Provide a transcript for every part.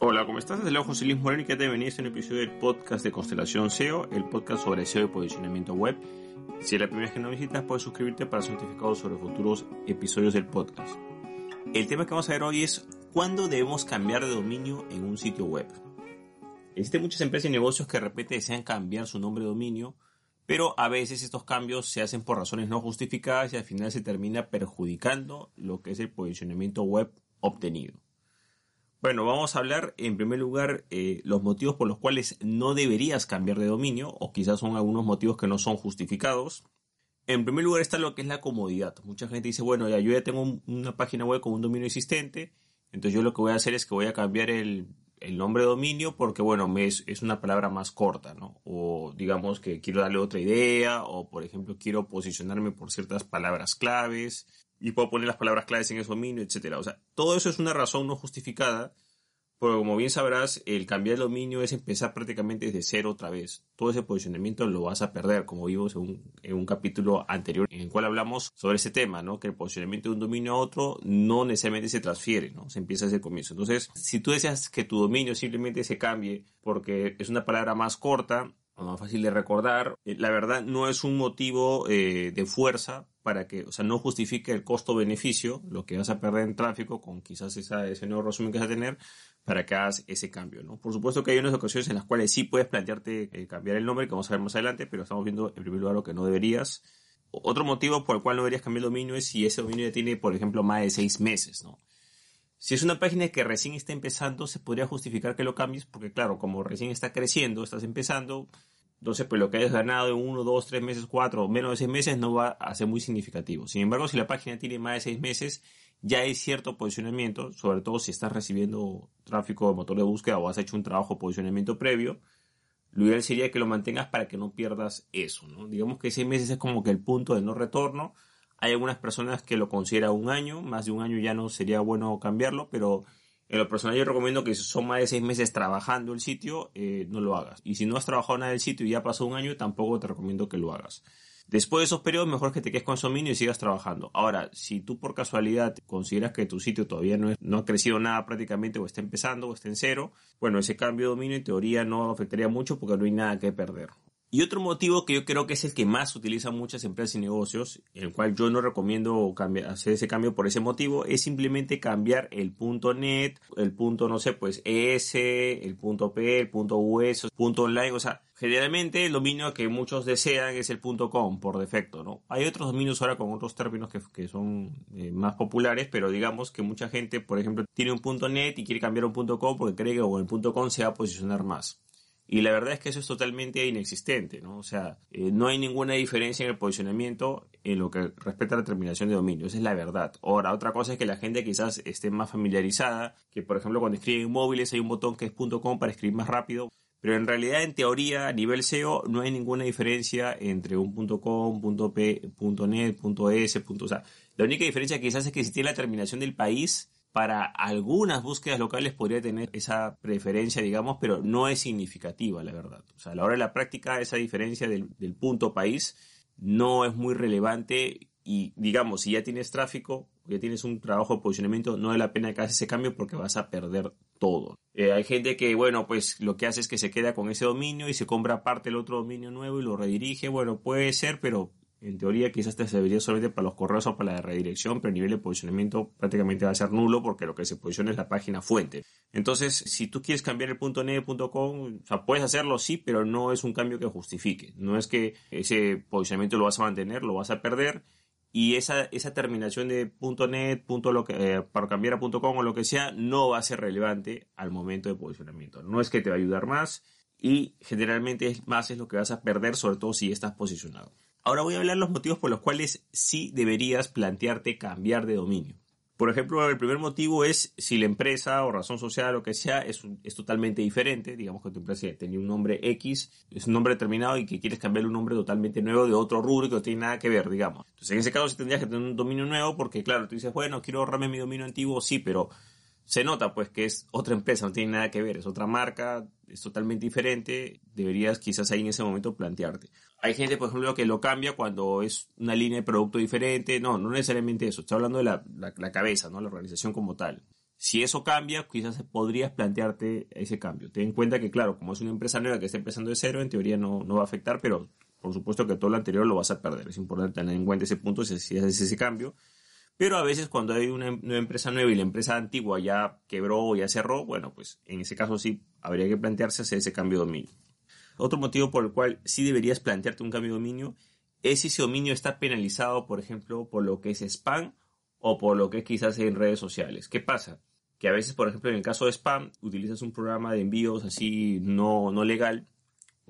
Hola, ¿cómo estás? Desde luego José Luis Moreno y que te venís a un episodio del podcast de Constelación SEO, el podcast sobre SEO y posicionamiento web. Si es la primera vez que nos visitas, puedes suscribirte para ser notificado sobre futuros episodios del podcast. El tema que vamos a ver hoy es cuándo debemos cambiar de dominio en un sitio web. Existen muchas empresas y negocios que de repente desean cambiar su nombre de dominio, pero a veces estos cambios se hacen por razones no justificadas y al final se termina perjudicando lo que es el posicionamiento web obtenido. Bueno, vamos a hablar en primer lugar eh, los motivos por los cuales no deberías cambiar de dominio o quizás son algunos motivos que no son justificados. En primer lugar está lo que es la comodidad. Mucha gente dice, bueno, ya yo ya tengo una página web con un dominio existente, entonces yo lo que voy a hacer es que voy a cambiar el, nombre de dominio porque, bueno, es, es, una palabra más corta, ¿no? O digamos que quiero darle otra idea o, por ejemplo, quiero posicionarme por ciertas palabras claves y puedo poner las palabras claves en ese dominio, etcétera. O sea, todo eso es una razón no justificada, porque como bien sabrás, el cambiar el dominio es empezar prácticamente desde cero otra vez. Todo ese posicionamiento lo vas a perder, como vimos en un, capítulo anterior en el cual hablamos sobre ese tema, ¿no? Que el posicionamiento de un dominio a otro no necesariamente se transfiere, ¿no? Se empieza desde el comienzo. Entonces, si tú deseas que tu dominio simplemente se cambie porque es una palabra más corta, más fácil de recordar, eh, la verdad no es un motivo eh, de fuerza para que, o sea, no justifique el costo-beneficio, lo que vas a perder en tráfico con quizás ese nuevo resumen que vas a tener para que hagas ese cambio, ¿no? Por supuesto que hay unas ocasiones en las cuales sí puedes plantearte eh, cambiar el nombre, que vamos a ver más adelante, pero estamos viendo en primer lugar lo que no deberías. Otro motivo por el cual no deberías cambiar el dominio es si ese dominio ya tiene, por ejemplo, más de seis meses, ¿no? Si es una página que recién está empezando, se podría justificar que lo cambies, porque claro, como recién está creciendo, estás empezando, entonces, pues lo que hayas ganado en uno, dos, tres meses, cuatro menos de seis meses no va a ser muy significativo. Sin embargo, si la página tiene más de seis meses, ya hay cierto posicionamiento, sobre todo si estás recibiendo tráfico de motor de búsqueda o has hecho un trabajo de posicionamiento previo. Lo ideal sería que lo mantengas para que no pierdas eso, ¿no? Digamos que seis meses es como que el punto de no retorno. Hay algunas personas que lo consideran un año, más de un año ya no sería bueno cambiarlo, pero en lo personal yo recomiendo que si son más de seis meses trabajando el sitio, eh, no lo hagas. Y si no has trabajado nada del sitio y ya pasó un año, tampoco te recomiendo que lo hagas. Después de esos periodos, mejor que te quedes con dominio y sigas trabajando. Ahora, si tú por casualidad consideras que tu sitio todavía no, no ha crecido nada prácticamente o está empezando o está en cero, bueno, ese cambio de dominio en teoría no afectaría mucho porque no hay nada que perder. Y otro motivo que yo creo que es el que más utilizan muchas empresas y negocios, el cual yo no recomiendo hacer ese cambio por ese motivo, es simplemente cambiar el punto .net, el punto, no sé, pues ES, el punto .p, el punto .us, punto .online, o sea, generalmente el dominio que muchos desean es el punto .com por defecto, ¿no? Hay otros dominios ahora con otros términos que, que son eh, más populares, pero digamos que mucha gente, por ejemplo, tiene un punto .net y quiere cambiar un punto .com porque cree que con el punto .com se va a posicionar más. Y la verdad es que eso es totalmente inexistente, ¿no? O sea, eh, no hay ninguna diferencia en el posicionamiento en lo que respecta a la terminación de dominio. Esa es la verdad. Ahora, otra cosa es que la gente quizás esté más familiarizada, que por ejemplo cuando escriben móviles hay un botón que es .com para escribir más rápido. Pero en realidad, en teoría, a nivel SEO, no hay ninguna diferencia entre un .com, .p, .net, .es, O sea, la única diferencia quizás es que si tiene la terminación del país, para algunas búsquedas locales podría tener esa preferencia, digamos, pero no es significativa, la verdad. O sea, a la hora de la práctica, esa diferencia del, punto país no es muy relevante y, digamos, si ya tienes tráfico, ya tienes un trabajo de posicionamiento, no vale la pena que hagas ese cambio porque vas a perder todo. Eh, hay gente que, bueno, pues lo que hace es que se queda con ese dominio y se compra aparte el otro dominio nuevo y lo redirige. Bueno, puede ser, pero en teoría quizás te serviría solamente para los correos o para la redirección, pero el nivel de posicionamiento prácticamente va a ser nulo porque lo que se posiciona es la página fuente. Entonces, si tú quieres cambiar el punto .net, .com, o sea, puedes hacerlo sí, pero no es un cambio que justifique. No es que ese posicionamiento lo vas a mantener, lo vas a perder y esa, esa terminación de .net, punto lo que, eh, para cambiar a .com o lo que sea, no va a ser relevante al momento de posicionamiento. No es que te va a ayudar más y generalmente más es lo que vas a perder, sobre todo si estás posicionado. Ahora voy a hablar los motivos por los cuales sí deberías plantearte cambiar de dominio. Por ejemplo, el primer motivo es si la empresa o razón social o lo que sea es, es totalmente diferente. Digamos que tu empresa tenía un nombre X, es un nombre determinado y que quieres cambiarle un nombre totalmente nuevo de otro rubro que no tiene nada que ver, digamos. Entonces, en ese caso sí tendrías que tener un dominio nuevo porque, claro, tú dices, bueno, quiero ahorrarme mi dominio antiguo, sí, pero se nota pues que es otra empresa, no tiene nada que ver, es otra marca, es totalmente diferente, deberías quizás ahí en ese momento plantearte. Hay gente, por ejemplo, que lo cambia cuando es una línea de producto diferente, no, no necesariamente eso, estoy hablando de la, la, cabeza, ¿no? la organización como tal. Si eso cambia, quizás podrías plantearte ese cambio. Ten en cuenta que, claro, como es una empresa nueva que está empezando de cero, en teoría no, no va a afectar, pero por supuesto que todo lo anterior lo vas a perder. Es importante tener en cuenta ese punto si haces ese cambio pero a veces cuando hay una, empresa nueva y la empresa antigua ya quebró o ya cerró, bueno, pues en ese caso sí habría que plantearse hacer ese cambio de dominio. Otro motivo por el cual sí deberías plantearte un cambio de dominio es si ese dominio está penalizado, por ejemplo, por lo que es spam o por lo que es quizás en redes sociales. ¿Qué pasa? Que a veces, por ejemplo, en el caso de spam, utilizas un programa de envíos así no, no legal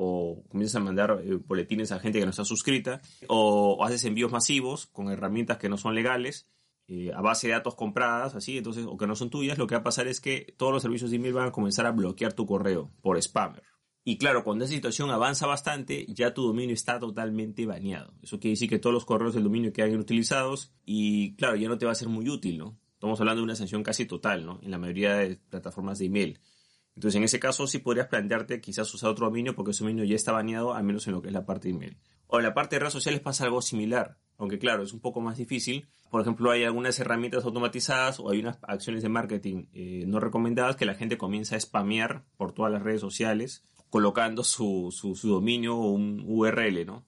o comienzas a mandar eh, boletines a gente que no está suscrita, o haces envíos masivos con herramientas que no son legales, eh, a base de datos compradas, así, entonces, o que no son tuyas, lo que va a pasar es que todos los servicios de email van a comenzar a bloquear tu correo por spammer. Y claro, cuando esa situación avanza bastante, ya tu dominio está totalmente baneado. Eso quiere decir que todos los correos del dominio quedan inutilizados y claro, ya no te va a ser muy útil, ¿no? Estamos hablando de una sanción casi total, ¿no? En la mayoría de plataformas de email. Entonces, en ese caso, sí podrías plantearte quizás usar otro dominio porque ese dominio ya está baneado, al menos en lo que es la parte de email. O en la parte de redes sociales pasa algo similar aunque claro, es un poco más difícil. Por ejemplo, hay algunas herramientas automatizadas o hay unas acciones de marketing eh, no recomendadas que la gente comienza a spamear por todas las redes sociales colocando su, su, dominio o un URL, ¿no?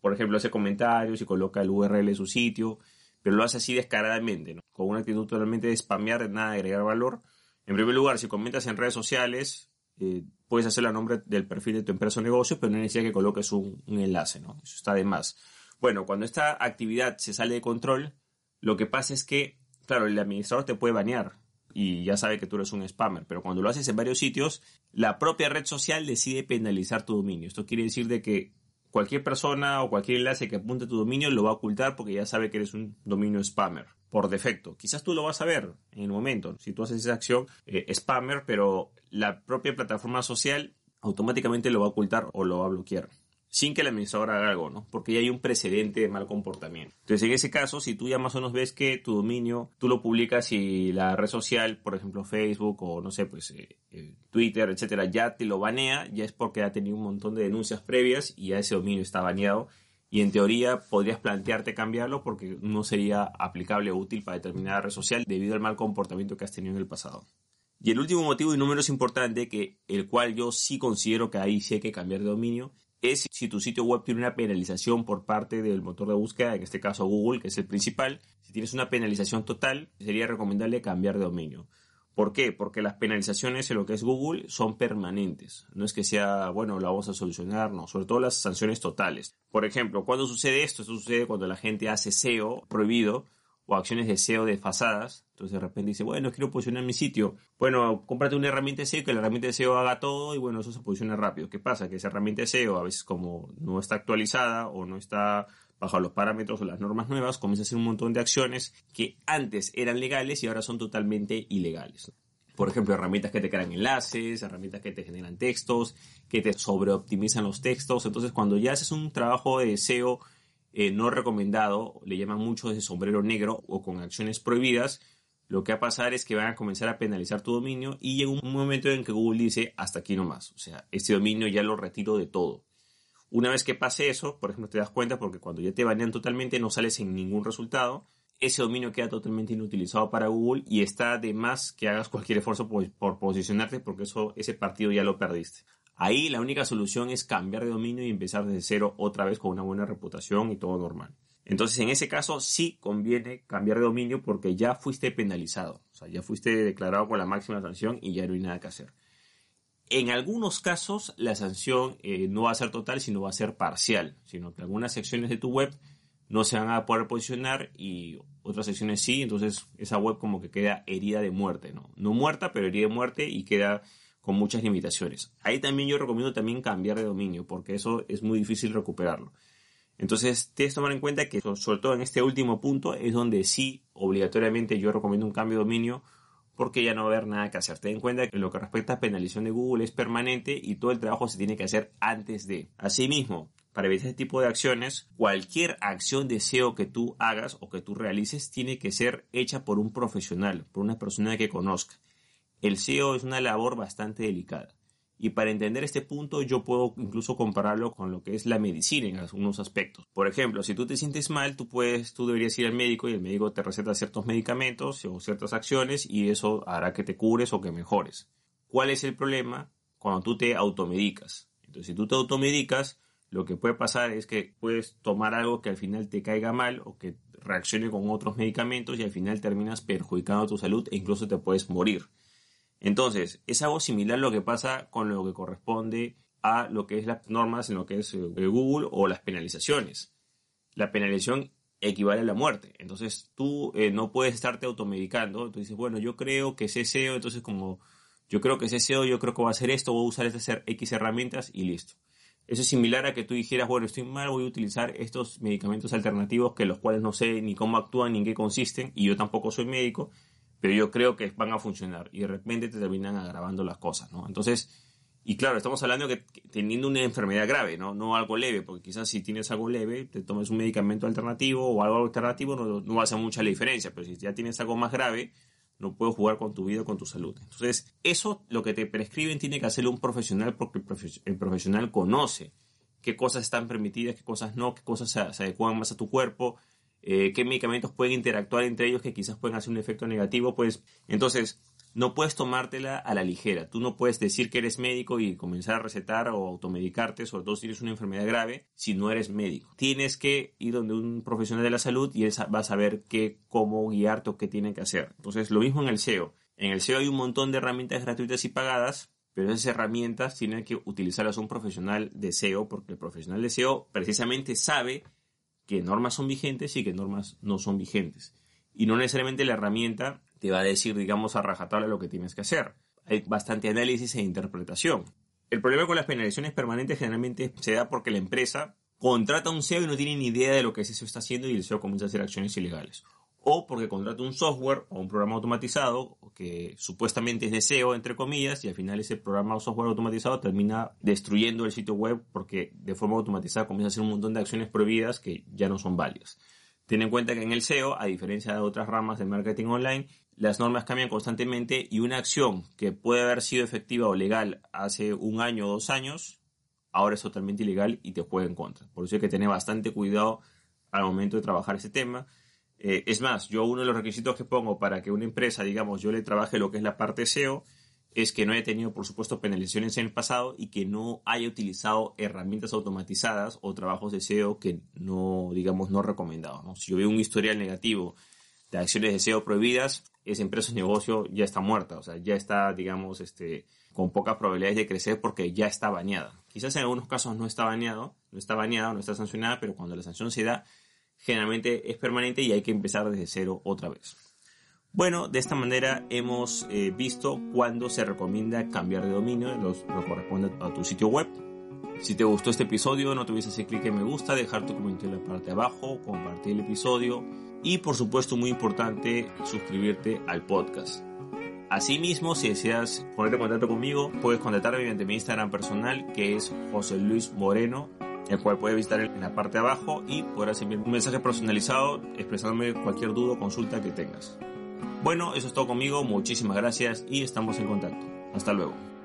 Por ejemplo, hace comentarios y coloca el URL de su sitio, pero lo hace así descaradamente, ¿no? Con una actitud totalmente de spamear, nada de agregar valor. En primer lugar, si comentas en redes sociales, eh, puedes hacer el nombre del perfil de tu empresa o negocio, pero no necesita que coloques un, un enlace, ¿no? Eso está de más. Bueno, cuando esta actividad se sale de control, lo que pasa es que, claro, el administrador te puede banear y ya sabe que tú eres un spammer, pero cuando lo haces en varios sitios, la propia red social decide penalizar tu dominio. Esto quiere decir de que cualquier persona o cualquier enlace que apunte a tu dominio lo va a ocultar porque ya sabe que eres un dominio spammer por defecto. Quizás tú lo vas a ver en el momento, si tú haces esa acción eh, spammer, pero la propia plataforma social automáticamente lo va a ocultar o lo va a bloquear sin que el administrador haga algo, ¿no? Porque ya hay un precedente de mal comportamiento. Entonces, en ese caso, si tú ya más o menos ves que tu dominio, tú lo publicas y la red social, por ejemplo Facebook o no sé, pues eh, eh, Twitter, etcétera, ya te lo banea, ya es porque ha tenido un montón de denuncias previas y ya ese dominio está baneado. Y en teoría podrías plantearte cambiarlo porque no sería aplicable o útil para determinada red social debido al mal comportamiento que has tenido en el pasado. Y el último motivo y número es importante, que el cual yo sí considero que ahí sí hay que cambiar de dominio, es si tu sitio web tiene una penalización por parte del motor de búsqueda, en este caso Google, que es el principal. Si tienes una penalización total, sería recomendable cambiar de dominio. ¿Por qué? Porque las penalizaciones en lo que es Google son permanentes. No es que sea, bueno, la vamos a solucionar, no. Sobre todo las sanciones totales. Por ejemplo, ¿cuándo sucede esto? Esto sucede cuando la gente hace SEO prohibido o acciones de SEO desfasadas. Entonces de repente dice, bueno, quiero posicionar mi sitio. Bueno, cómprate una herramienta de SEO que la herramienta de SEO haga todo y bueno, eso se posiciona rápido. ¿Qué pasa? Que esa herramienta de SEO a veces como no está actualizada o no está bajo los parámetros o las normas nuevas, comienza a hacer un montón de acciones que antes eran legales y ahora son totalmente ilegales. Por ejemplo, herramientas que te crean enlaces, herramientas que te generan textos, que te sobreoptimizan los textos. Entonces, cuando ya haces un trabajo de SEO eh, no recomendado, le llaman mucho de sombrero negro o con acciones prohibidas, lo que va a pasar es que van a comenzar a penalizar tu dominio y llega un momento en que Google dice hasta aquí nomás, o sea, este dominio ya lo retiro de todo. Una vez que pase eso, por ejemplo, te das cuenta porque cuando ya te banean totalmente no sales en ningún resultado, ese dominio queda totalmente inutilizado para Google y está de más que hagas cualquier esfuerzo por, por posicionarte porque eso, ese partido ya lo perdiste. Ahí la única solución es cambiar de dominio y empezar desde cero otra vez con una buena reputación y todo normal. Entonces, en ese caso sí conviene cambiar de dominio porque ya fuiste penalizado, o sea, ya fuiste declarado con la máxima sanción y ya no hay nada que hacer. En algunos casos, la sanción eh, no va a ser total, sino va a ser parcial, sino que algunas secciones de tu web no se van a poder posicionar y otras secciones sí, entonces esa web como que queda herida de muerte, ¿no? No muerta, pero herida de muerte y queda con muchas limitaciones. Ahí también yo recomiendo también cambiar de dominio, porque eso es muy difícil recuperarlo. Entonces, tienes que tomar en cuenta que, sobre todo en este último punto, es donde sí, obligatoriamente, yo recomiendo un cambio de dominio porque ya no va a haber nada que hacer. Ten en cuenta que lo que respecta a penalización de Google es permanente y todo el trabajo se tiene que hacer antes de. Asimismo, para evitar este tipo de acciones, cualquier acción de SEO que tú hagas o que tú realices tiene que ser hecha por un profesional, por una persona que conozca. El SEO es una labor bastante delicada. Y para entender este punto yo puedo incluso compararlo con lo que es la medicina en algunos aspectos. Por ejemplo, si tú te sientes mal, tú puedes, tú deberías ir al médico y el médico te receta ciertos medicamentos o ciertas acciones y eso hará que te cures o que mejores. ¿Cuál es el problema? Cuando tú te automedicas. Entonces, si tú te automedicas, lo que puede pasar es que puedes tomar algo que al final te caiga mal o que reaccione con otros medicamentos y al final terminas perjudicando tu salud e incluso te puedes morir. Entonces, es algo similar lo que pasa con lo que corresponde a lo que es las normas en lo que es eh, Google o las penalizaciones. La penalización equivale a la muerte. Entonces, tú eh, no puedes estarte automedicando. Tú dices, bueno, yo creo que es SEO, entonces como yo creo que es SEO, yo creo que va a hacer esto, voy a usar estas X herramientas y listo. Eso es similar a que tú dijeras, bueno, estoy mal, voy a utilizar estos medicamentos alternativos que los cuales no sé ni cómo actúan ni en qué consisten y yo tampoco soy médico, pero yo creo que van a funcionar y de repente te terminan agravando las cosas, ¿no? Entonces, y claro, estamos hablando que teniendo una enfermedad grave, ¿no? Algo leve, porque quizás si tienes algo leve, te tomes un medicamento alternativo o algo alternativo, no, no va a hacer mucha la diferencia, pero si ya tienes algo más grave, no puedes jugar con tu vida, con tu salud. Entonces, eso lo que te prescriben tiene que hacerlo un profesional porque el, profesional conoce qué cosas están permitidas, qué cosas no, qué cosas se, adecuan más a tu cuerpo, eh, qué medicamentos pueden interactuar entre ellos que quizás pueden hacer un efecto negativo. Pues, entonces, no puedes tomártela a la ligera. Tú no puedes decir que eres médico y comenzar a recetar o automedicarte, sobre todo si tienes una enfermedad grave, si no eres médico. Tienes que ir donde un profesional de la salud y él va a saber qué, cómo guiarte o qué tiene que hacer. Entonces, lo mismo en el SEO. En el SEO hay un montón de herramientas gratuitas y pagadas, pero esas herramientas tienen que utilizarlas un profesional de SEO, porque el profesional de SEO precisamente sabe qué normas son vigentes y qué normas no son vigentes. Y no necesariamente la herramienta te va a decir, digamos, a rajatabla lo que tienes que hacer. Hay bastante análisis e interpretación. El problema con las penalizaciones permanentes generalmente se da porque la empresa contrata un SEO y no tiene ni idea de lo que ese SEO está haciendo y el SEO comienza a hacer acciones ilegales. O porque contrata un software o un programa automatizado que supuestamente es de SEO, entre comillas, y al final ese programa o software automatizado termina destruyendo el sitio web porque de forma automatizada comienza a hacer un montón de acciones prohibidas que ya no son válidas. Ten en cuenta que en el SEO, a diferencia de otras ramas de marketing online, las normas cambian constantemente y una acción que puede haber sido efectiva o legal hace un año o dos años, ahora es totalmente ilegal y te juega en contra. Por eso hay que tener bastante cuidado al momento de trabajar ese tema. Eh, es más, yo uno de los requisitos que pongo para que una empresa, digamos, yo le trabaje lo que es la parte SEO, es que no haya tenido, por supuesto, penalizaciones en el pasado y que no haya utilizado herramientas automatizadas o trabajos de SEO que no, digamos, no recomendados. Si yo veo un historial negativo de acciones de SEO prohibidas, esa empresa o negocio ya está muerta, o sea, ya está, digamos, este, con pocas probabilidades de crecer porque ya está bañada. Quizás en algunos casos no está bañado, no está bañado, no está sancionada, pero cuando la sanción se da, generalmente es permanente y hay que empezar desde cero otra vez. Bueno, de esta manera hemos eh, visto cuándo se recomienda cambiar de dominio, lo que corresponde a tu sitio web. Si te gustó este episodio, no te olvides hacer clic en me gusta, dejar tu comentario en la parte de abajo, compartir el episodio y por supuesto muy importante suscribirte al podcast. Asimismo, si deseas ponerte en contacto conmigo, puedes contactarme mediante mi Instagram personal que es José Luis Moreno, el cual puedes visitar en la parte de abajo y podrás enviar un mensaje personalizado expresándome cualquier duda o consulta que tengas. Bueno, eso es todo conmigo, muchísimas gracias y estamos en contacto. Hasta luego.